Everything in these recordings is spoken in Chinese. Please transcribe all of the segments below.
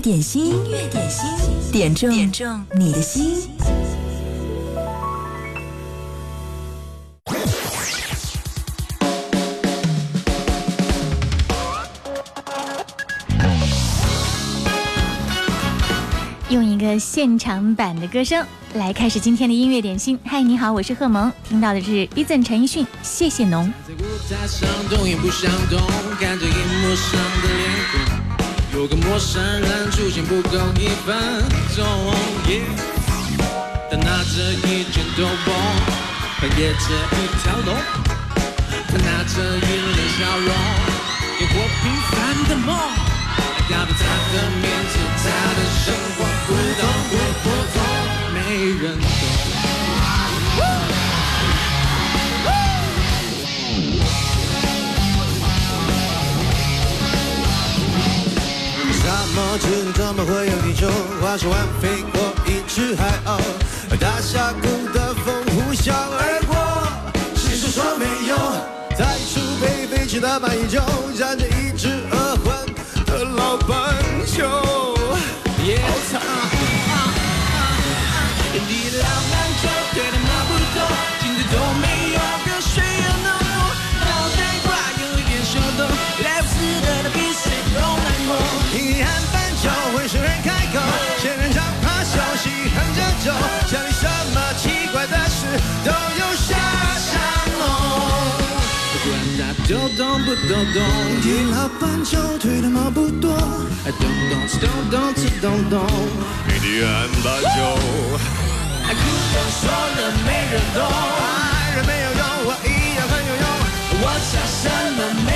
点心，音乐点心，点中点中你的心。用一个现场版的歌声来开始今天的音乐点心。嗨，你好，我是贺萌，听到的是 e a s o n 陈奕迅，谢谢侬。有个陌生人出现不够一分钟，他拿着一卷斗篷，扮演着一条龙，他拿着一脸笑容，演活平凡的梦，要比他的名字，他的生活普通不普通，没人懂。沙漠之中怎么会有你兽？花丛完飞过一只海鸥，大峡谷的风呼啸而过。谁说没有？在树背飞驰的马蚁旧，站着一只恶魂的老笨熊。当不当当，踢老板球，对的毛不多。当当当当当当，一滴汗八球。爱哭笑说的没人懂，爱人没有用，我一样很有用。我想什么？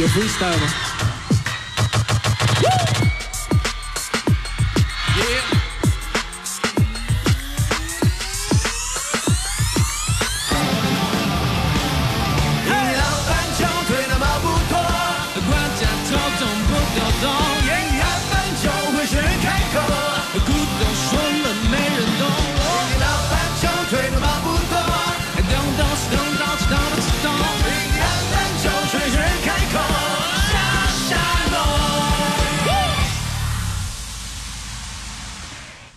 eu fui estar,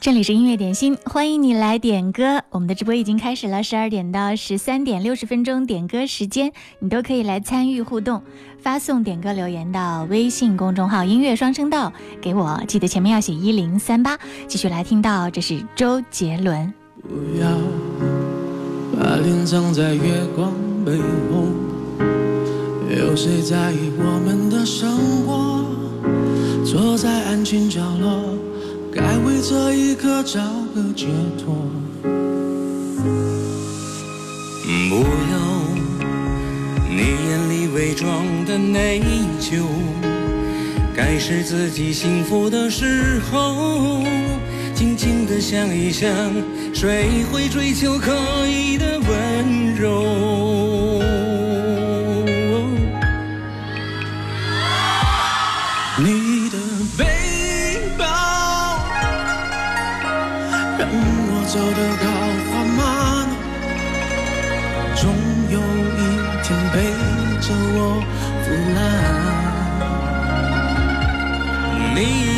这里是音乐点心，欢迎你来点歌。我们的直播已经开始了，十二点到十三点六十分钟点歌时间，你都可以来参与互动，发送点歌留言到微信公众号“音乐双声道”给我，记得前面要写一零三八。继续来听到，这是周杰伦。不要把脸藏在月光背后，有谁在意我们的生活？坐在安静角落。该为这一刻找个解脱，不要你眼里伪装的内疚。该是自己幸福的时候，静静的想一想，谁会追求刻意的温柔？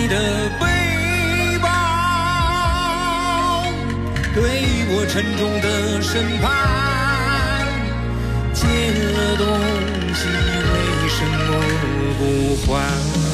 你的背包对我沉重的审判，借了东西为什么不还？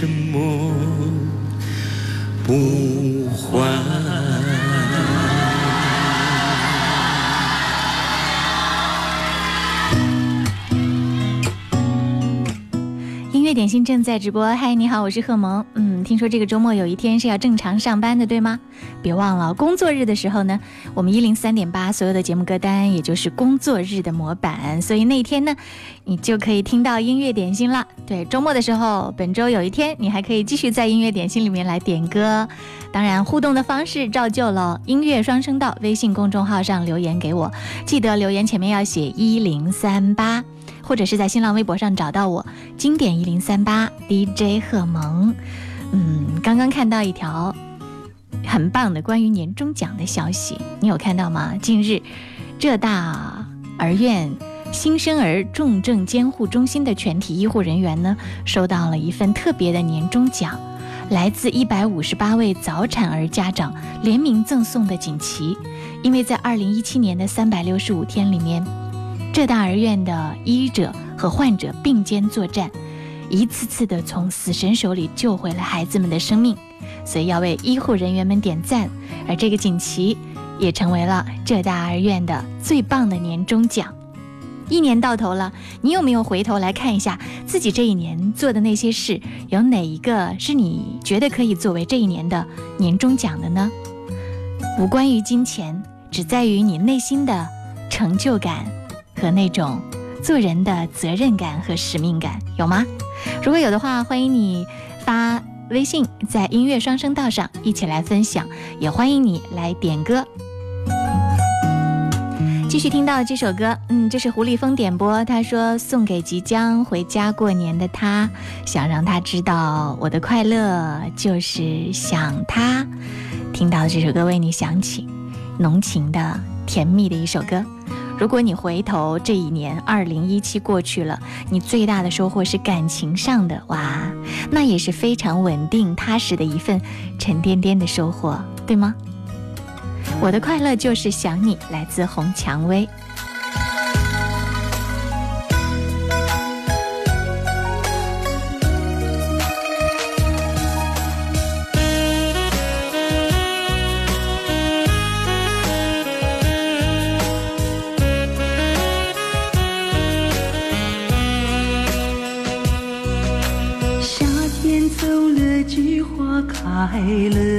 什么不？正在直播，嗨，你好，我是贺萌。嗯，听说这个周末有一天是要正常上班的，对吗？别忘了工作日的时候呢，我们一零三点八所有的节目歌单，也就是工作日的模板，所以那一天呢，你就可以听到音乐点心了。对，周末的时候，本周有一天，你还可以继续在音乐点心里面来点歌，当然互动的方式照旧了，音乐双声道微信公众号上留言给我，记得留言前面要写一零三八。或者是在新浪微博上找到我，经典一零三八 DJ 贺萌。嗯，刚刚看到一条很棒的关于年终奖的消息，你有看到吗？近日，浙大儿院新生儿重症监护中心的全体医护人员呢，收到了一份特别的年终奖，来自一百五十八位早产儿家长联名赠送的锦旗，因为在二零一七年的三百六十五天里面。浙大儿院的医者和患者并肩作战，一次次的从死神手里救回了孩子们的生命，所以要为医护人员们点赞。而这个锦旗也成为了浙大儿院的最棒的年终奖。一年到头了，你有没有回头来看一下自己这一年做的那些事，有哪一个是你觉得可以作为这一年的年终奖的呢？无关于金钱，只在于你内心的成就感。和那种做人的责任感和使命感有吗？如果有的话，欢迎你发微信在音乐双声道上一起来分享，也欢迎你来点歌。继续听到这首歌，嗯，这是胡立峰点播，他说送给即将回家过年的他，想让他知道我的快乐就是想他。听到这首歌，为你响起浓情的甜蜜的一首歌。如果你回头这一年，二零一七过去了，你最大的收获是感情上的哇，那也是非常稳定踏实的一份沉甸甸的收获，对吗？我的快乐就是想你，来自红蔷薇。快乐。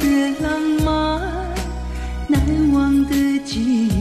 的浪漫，难忘的记忆。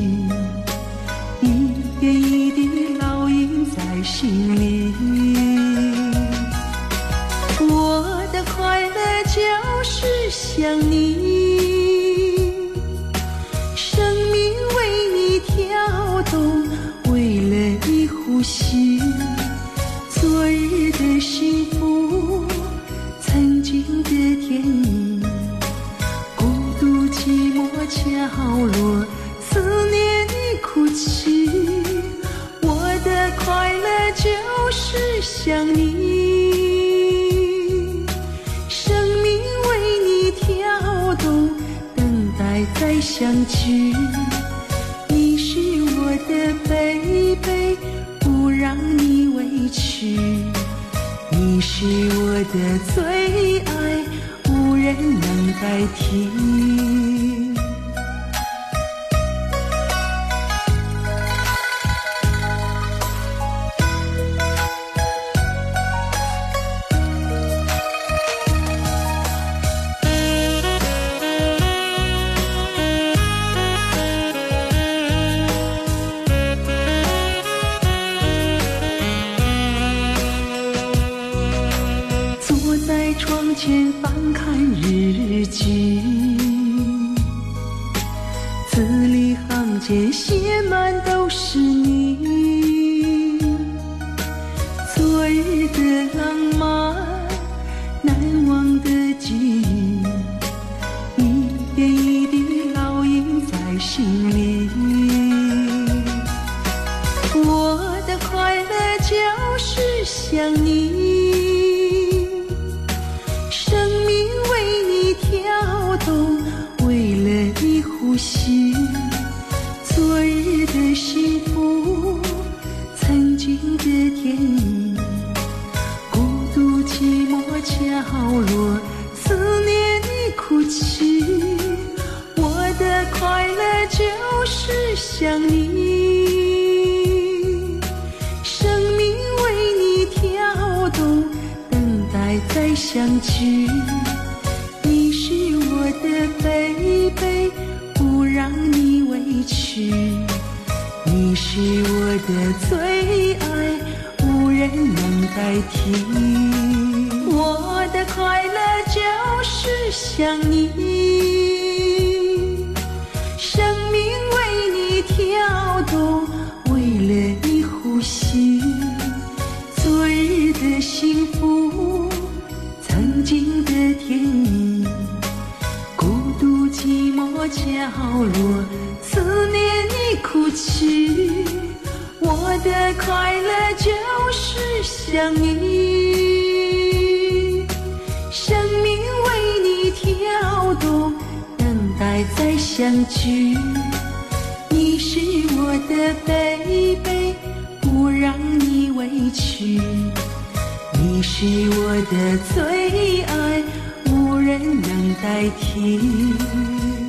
听，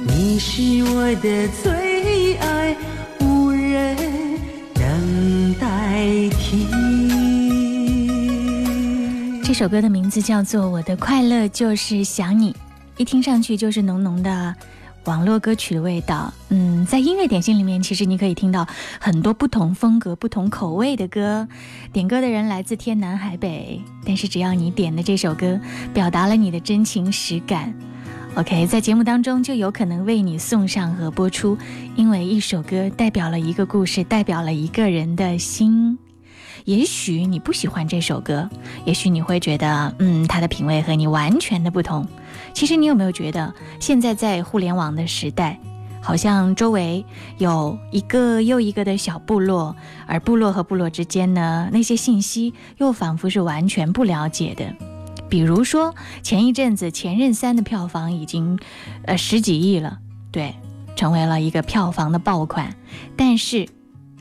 你是我的最爱，无人能代替。这首歌的名字叫做《我的快乐就是想你》，一听上去就是浓浓的网络歌曲的味道。嗯，在音乐点心里面，其实你可以听到很多不同风格、不同口味的歌。点歌的人来自天南海北，但是只要你点的这首歌表达了你的真情实感。OK，在节目当中就有可能为你送上和播出，因为一首歌代表了一个故事，代表了一个人的心。也许你不喜欢这首歌，也许你会觉得，嗯，它的品味和你完全的不同。其实，你有没有觉得，现在在互联网的时代，好像周围有一个又一个的小部落，而部落和部落之间呢，那些信息又仿佛是完全不了解的。比如说，前一阵子《前任三》的票房已经，呃，十几亿了，对，成为了一个票房的爆款。但是，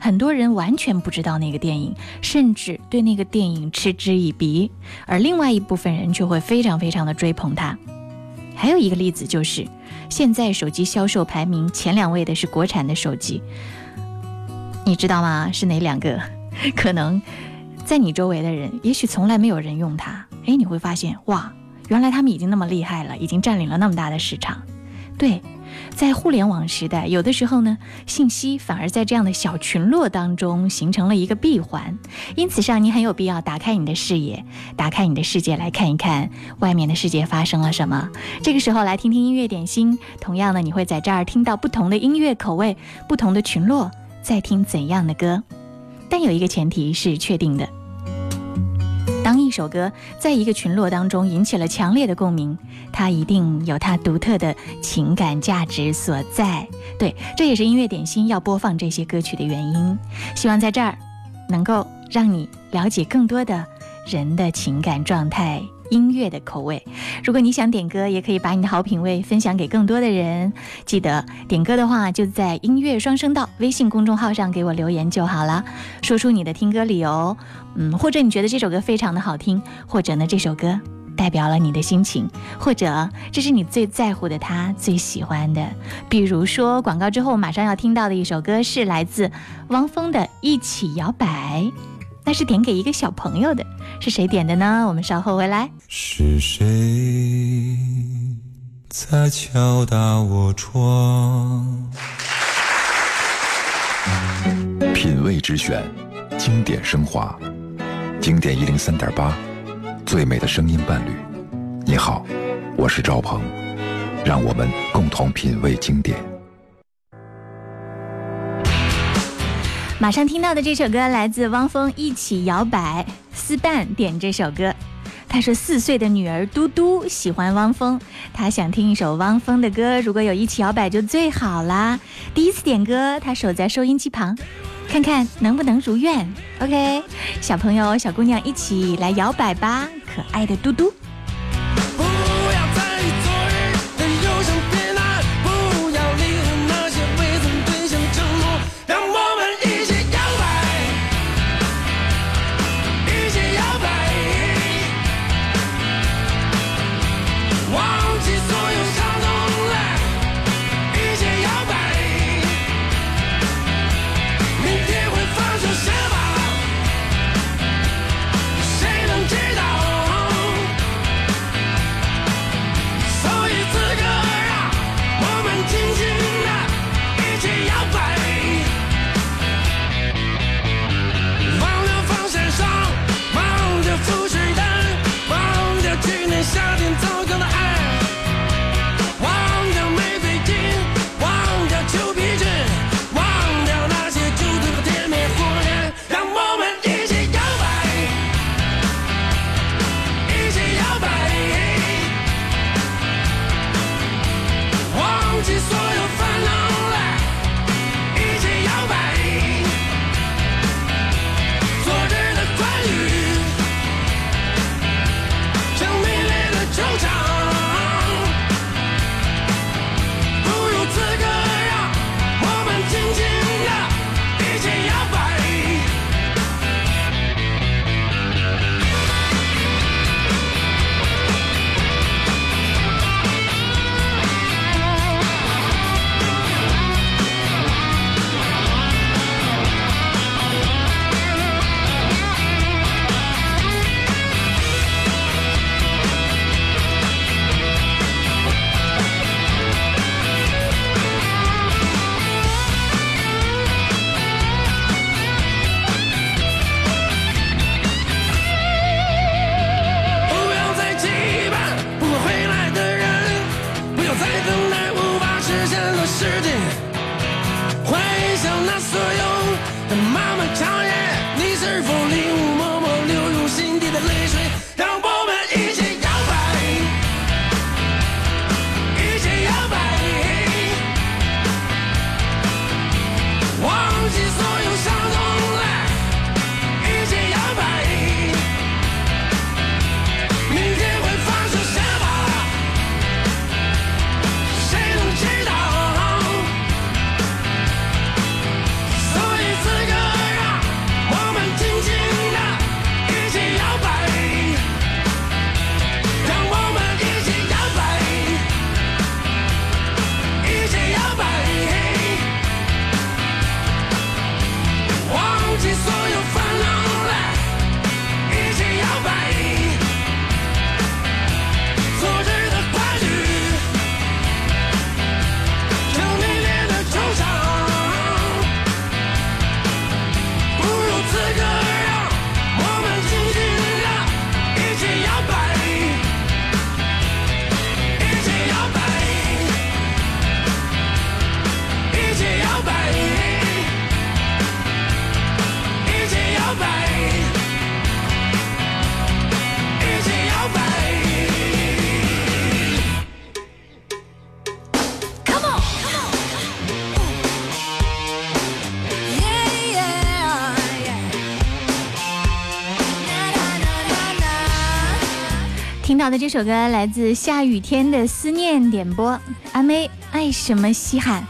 很多人完全不知道那个电影，甚至对那个电影嗤之以鼻。而另外一部分人却会非常非常的追捧它。还有一个例子就是，现在手机销售排名前两位的是国产的手机，你知道吗？是哪两个？可能在你周围的人，也许从来没有人用它。哎，你会发现哇，原来他们已经那么厉害了，已经占领了那么大的市场。对，在互联网时代，有的时候呢，信息反而在这样的小群落当中形成了一个闭环。因此上，你很有必要打开你的视野，打开你的世界来看一看外面的世界发生了什么。这个时候来听听音乐点心，同样呢，你会在这儿听到不同的音乐口味，不同的群落在听怎样的歌。但有一个前提是确定的。首歌在一个群落当中引起了强烈的共鸣，它一定有它独特的情感价值所在。对，这也是音乐点心要播放这些歌曲的原因。希望在这儿能够让你了解更多的人的情感状态。音乐的口味，如果你想点歌，也可以把你的好品味分享给更多的人。记得点歌的话，就在音乐双声道微信公众号上给我留言就好了，说出你的听歌理由。嗯，或者你觉得这首歌非常的好听，或者呢这首歌代表了你的心情，或者这是你最在乎的他最喜欢的。比如说广告之后马上要听到的一首歌是来自汪峰的《一起摇摆》。那是点给一个小朋友的，是谁点的呢？我们稍后回来。是谁在敲打我窗？品味之选，经典升华，经典一零三点八，最美的声音伴侣。你好，我是赵鹏，让我们共同品味经典。马上听到的这首歌来自汪峰，《一起摇摆》。丝伴点这首歌，他说四岁的女儿嘟嘟喜欢汪峰，他想听一首汪峰的歌，如果有一起摇摆就最好啦。第一次点歌，他守在收音机旁，看看能不能如愿。OK，小朋友、小姑娘一起来摇摆吧，可爱的嘟嘟。好的，这首歌来自《下雨天的思念》点播，阿妹爱什么稀罕。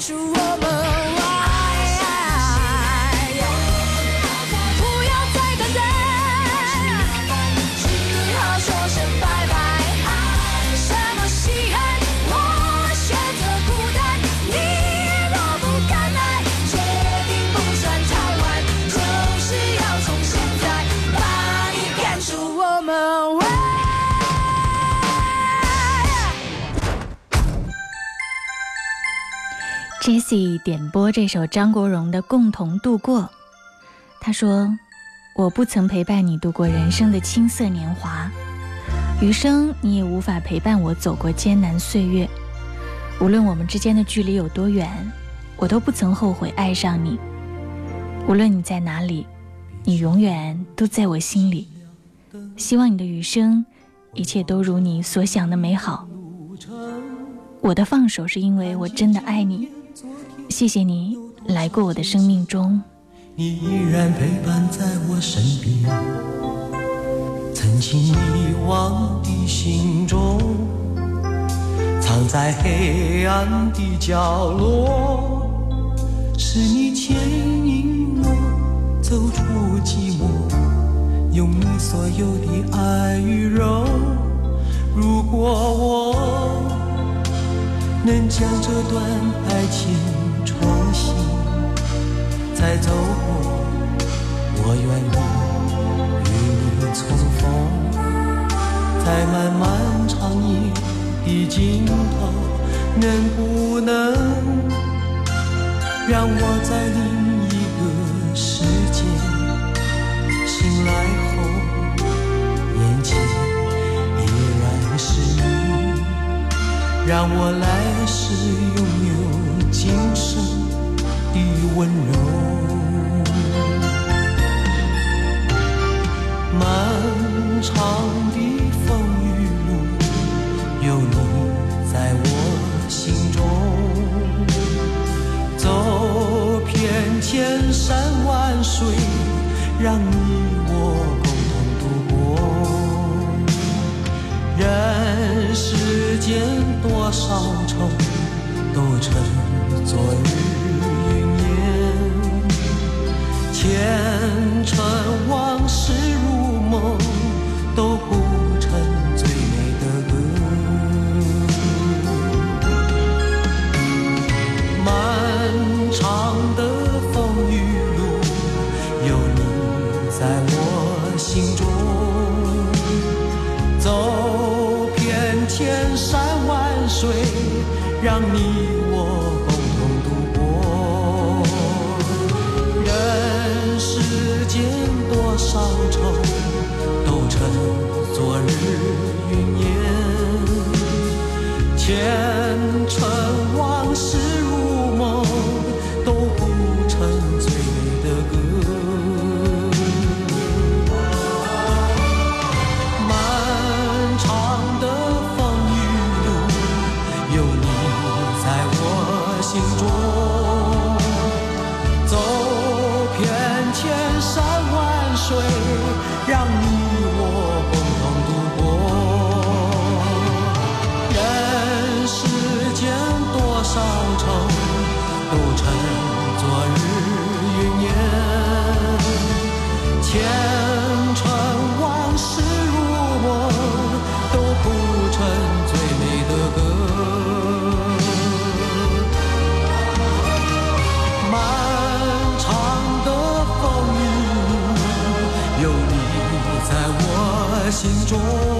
是我。点播这首张国荣的《共同度过》。他说：“我不曾陪伴你度过人生的青涩年华，余生你也无法陪伴我走过艰难岁月。无论我们之间的距离有多远，我都不曾后悔爱上你。无论你在哪里，你永远都在我心里。希望你的余生，一切都如你所想的美好。我的放手是因为我真的爱你。”谢谢你来过我的生命中你依然陪伴在我身边曾经遗忘的心中藏在黑暗的角落是你牵引我走出寂寞用你所有的爱与柔如果我能将这段爱情重新再走过，我愿意与你重逢，在漫漫长夜的尽头，能不能让我在另一个世界醒来？后？让我来世拥有今生的温柔。漫长的风雨路，有你在我心中。走遍千山万水，让你我共同度过。人世间。多少愁都成作云烟，千尘万。心中走遍千山万水，让你我共同度过。人世间多少愁，都成昨日云烟。千。说。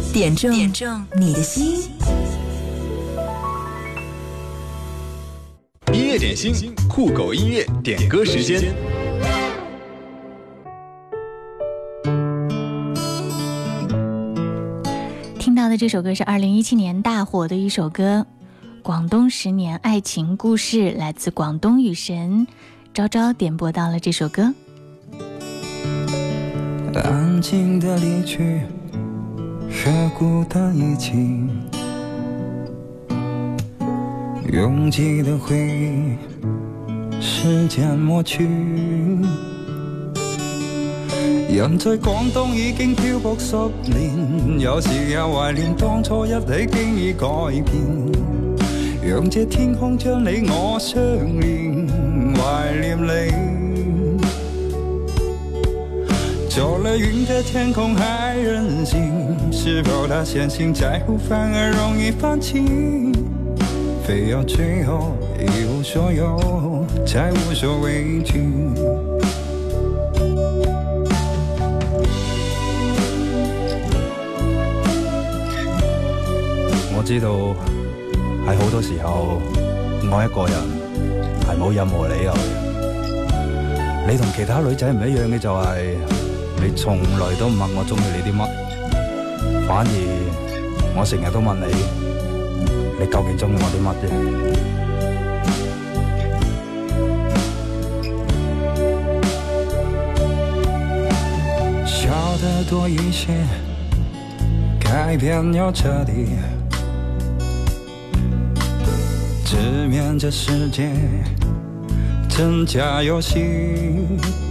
点中点中你的心，音乐点心酷狗音乐点歌时间。听到的这首歌是二零一七年大火的一首歌，《广东十年爱情故事》，来自广东雨神昭昭点播到了这首歌。和孤的一起，拥挤的回忆，时间抹去。人在广东已经漂泊十年，有时也怀念当初一起，经已改变。让这天空将你我相连，怀念你。走了云的天空还任性。是否他相信在乎反而容易放弃，非要最后一无所有才无所畏惧。我知道，喺好多时候，爱一个人，系冇任何理由。你同其他女仔唔一样嘅，就系你从来都唔问我中意你啲乜。反而，我成日都问你，你究竟中意我啲乜嘢？笑得多一些，改变要彻底，直面这世界真假游戏。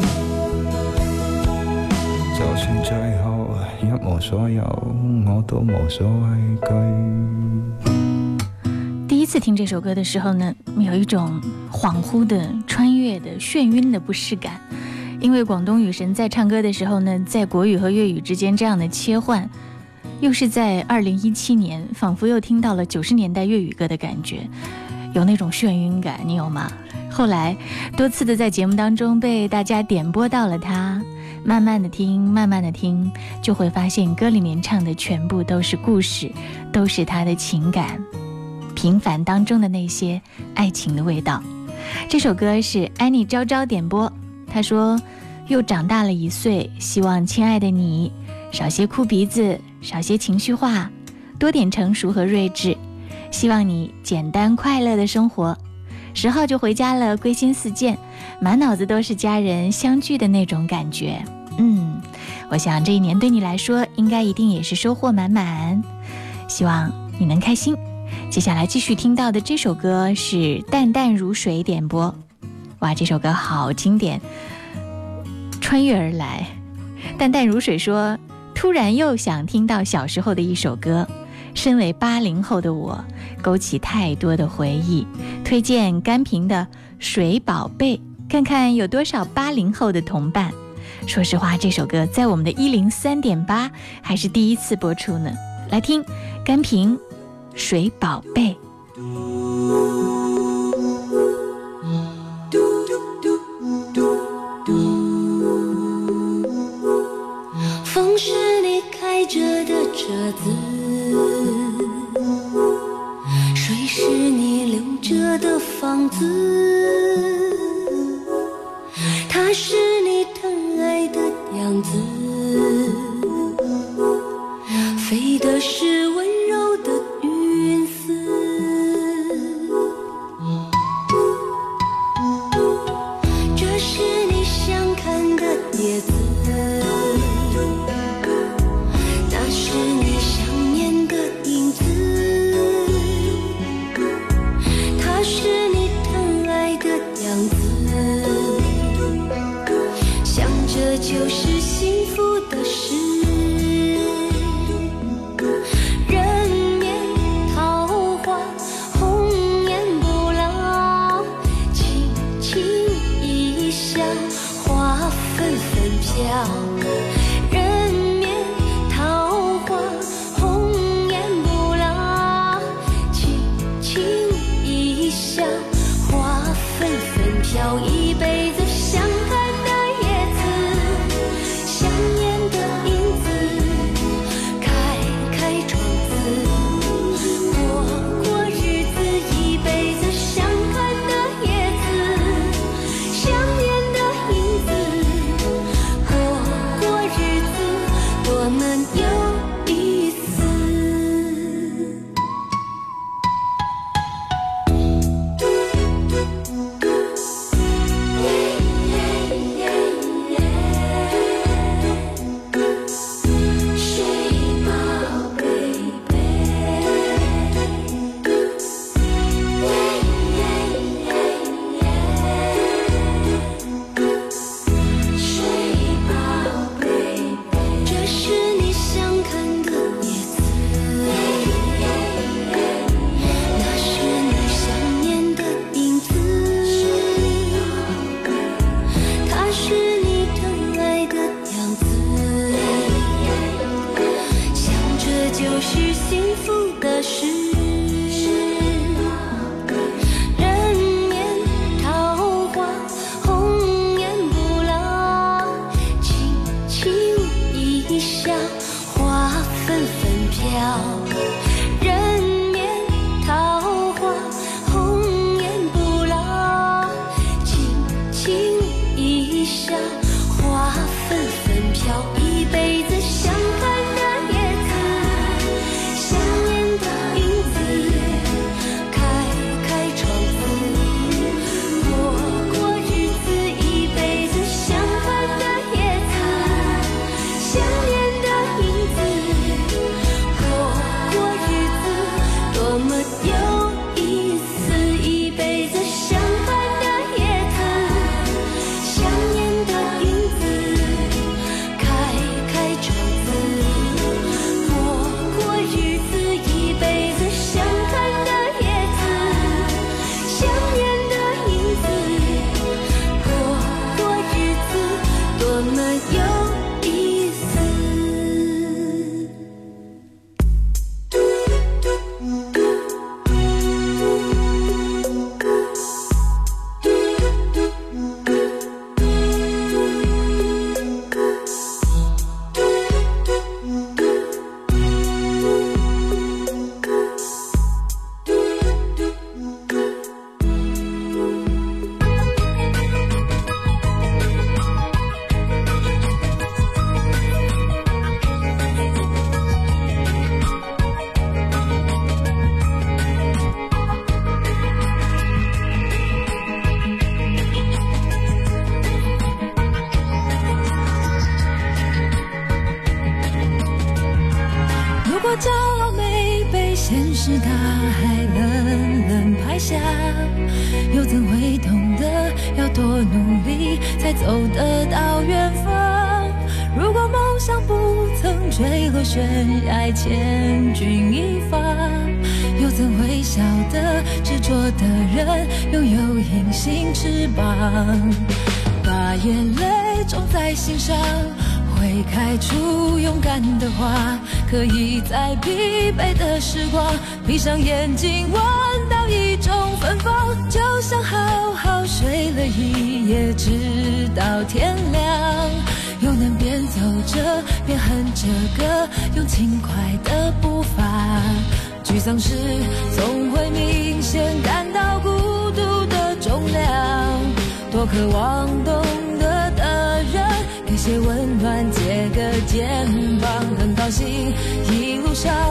就算最一所所有，我都畏第一次听这首歌的时候呢，有一种恍惚的、穿越的、眩晕的不适感。因为广东雨神在唱歌的时候呢，在国语和粤语之间这样的切换，又是在二零一七年，仿佛又听到了九十年代粤语歌的感觉，有那种眩晕感，你有吗？后来多次的在节目当中被大家点播到了他。慢慢的听，慢慢的听，就会发现歌里面唱的全部都是故事，都是他的情感，平凡当中的那些爱情的味道。这首歌是 Annie 点播，她说又长大了一岁，希望亲爱的你少些哭鼻子，少些情绪化，多点成熟和睿智，希望你简单快乐的生活。十号就回家了，归心似箭，满脑子都是家人相聚的那种感觉。嗯，我想这一年对你来说，应该一定也是收获满满。希望你能开心。接下来继续听到的这首歌是《淡淡如水》点播。哇，这首歌好经典，穿越而来。淡淡如水说，突然又想听到小时候的一首歌。身为八零后的我，勾起太多的回忆。推荐甘萍的《水宝贝》，看看有多少八零后的同伴。说实话，这首歌在我们的一零三点八还是第一次播出呢。来听甘萍，《水宝贝》。风是你开着的车子。谁是你留着的房子。下。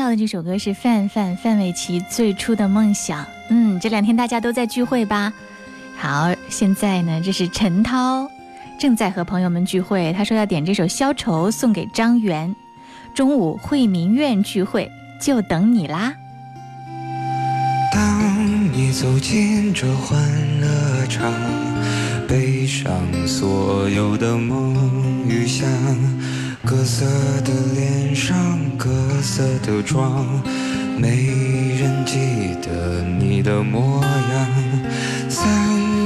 到的这首歌是范范范玮琪最初的梦想。嗯，这两天大家都在聚会吧？好，现在呢，这是陈涛正在和朋友们聚会，他说要点这首《消愁》送给张元。中午惠民院聚会，就等你啦。当你走进这欢乐场，背上所有的梦与想。各色的脸上，各色的妆，没人记得你的模样。三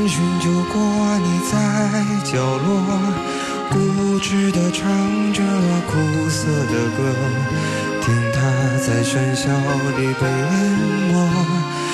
巡酒过，你在角落固执地唱着苦涩的歌，听它在喧嚣里被淹没。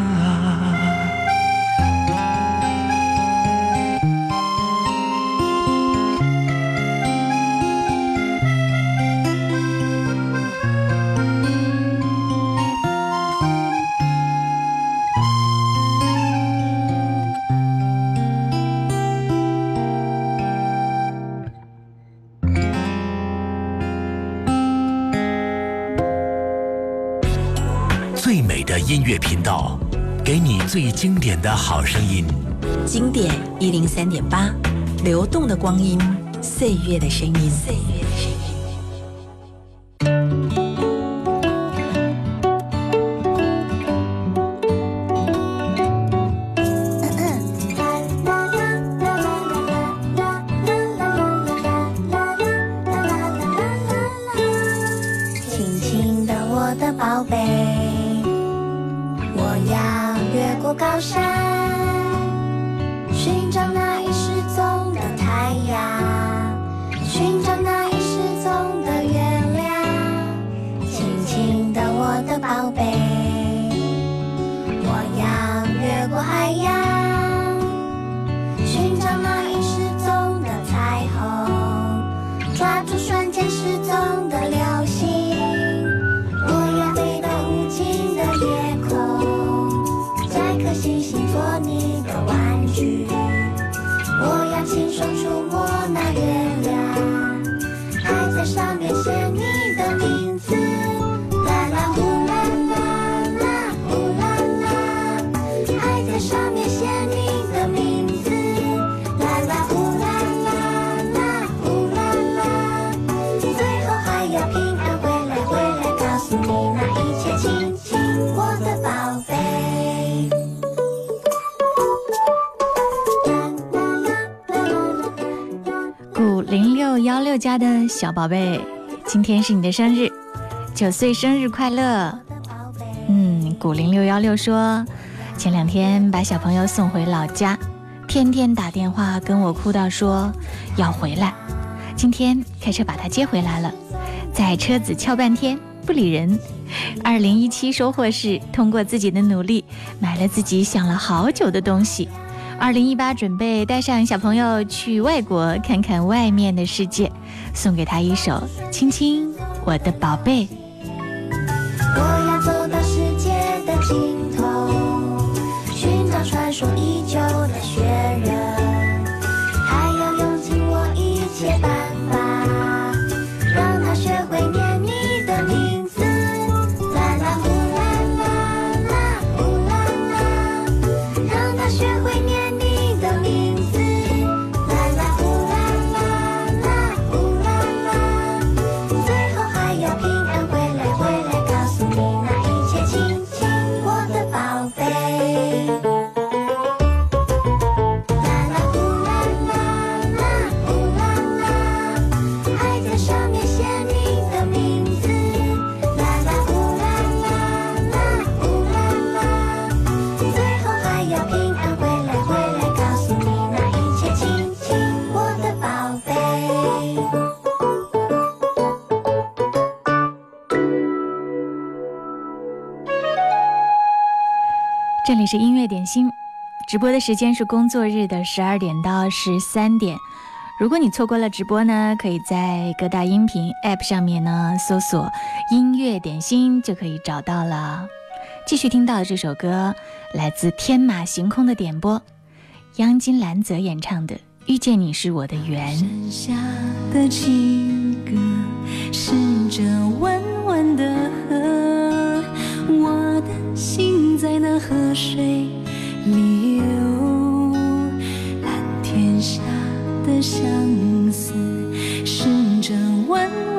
最经典的好声音，经典一零三点八，流动的光阴，岁月的声音。宝贝。六家的小宝贝，今天是你的生日，九岁生日快乐！嗯，古灵六幺六说，前两天把小朋友送回老家，天天打电话跟我哭到说要回来，今天开车把他接回来了，在车子敲半天不理人。二零一七收获是通过自己的努力买了自己想了好久的东西。二零一八准备带上小朋友去外国看看外面的世界。送给他一首《亲亲我的宝贝》。乐点心直播的时间是工作日的十二点到十三点。如果你错过了直播呢，可以在各大音频 App 上面呢搜索“音乐点心”就可以找到了。继续听到这首歌来自天马行空的点播，央金兰泽演唱的《遇见你是我的缘》。的的情歌，在那河水里游，蓝天下的相思，是这弯。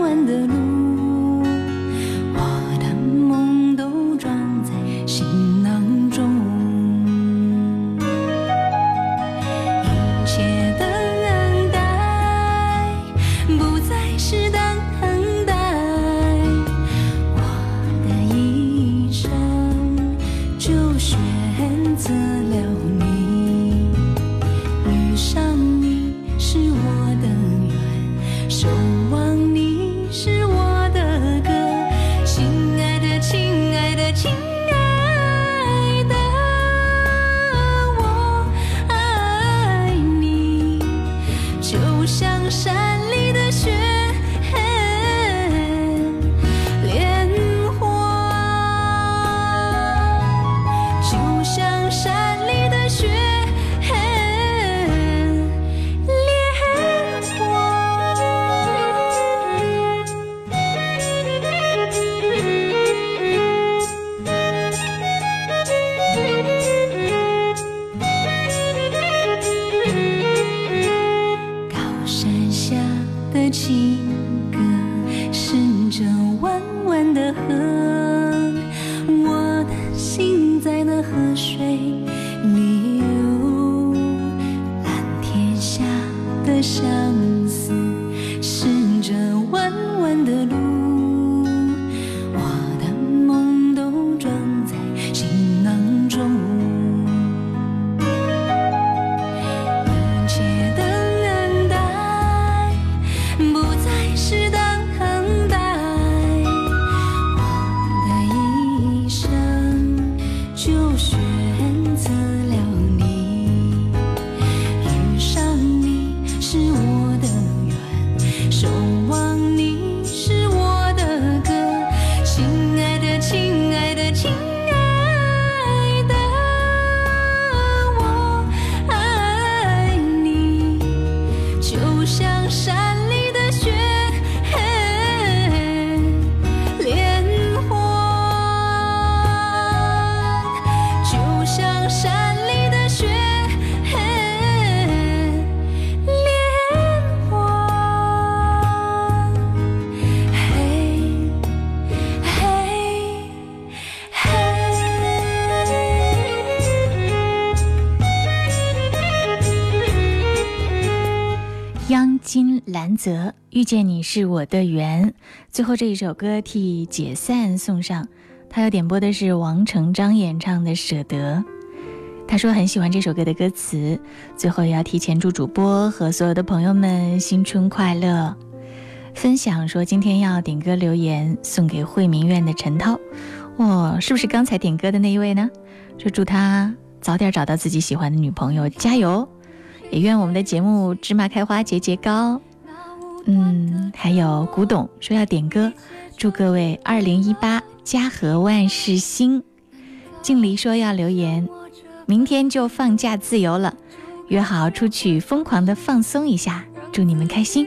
遇见你是我的缘，最后这一首歌替解散送上。他要点播的是王成章演唱的《舍得》，他说很喜欢这首歌的歌词。最后也要提前祝主播和所有的朋友们新春快乐。分享说今天要点歌留言送给惠民苑的陈涛，我是不是刚才点歌的那一位呢？说祝他早点找到自己喜欢的女朋友，加油！也愿我们的节目芝麻开花节节高。嗯，还有古董说要点歌，祝各位二零一八家和万事兴。静离说要留言，明天就放假自由了，约好出去疯狂的放松一下，祝你们开心。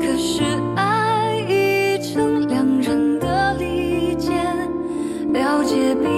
可是爱已成两人的利剑，了解。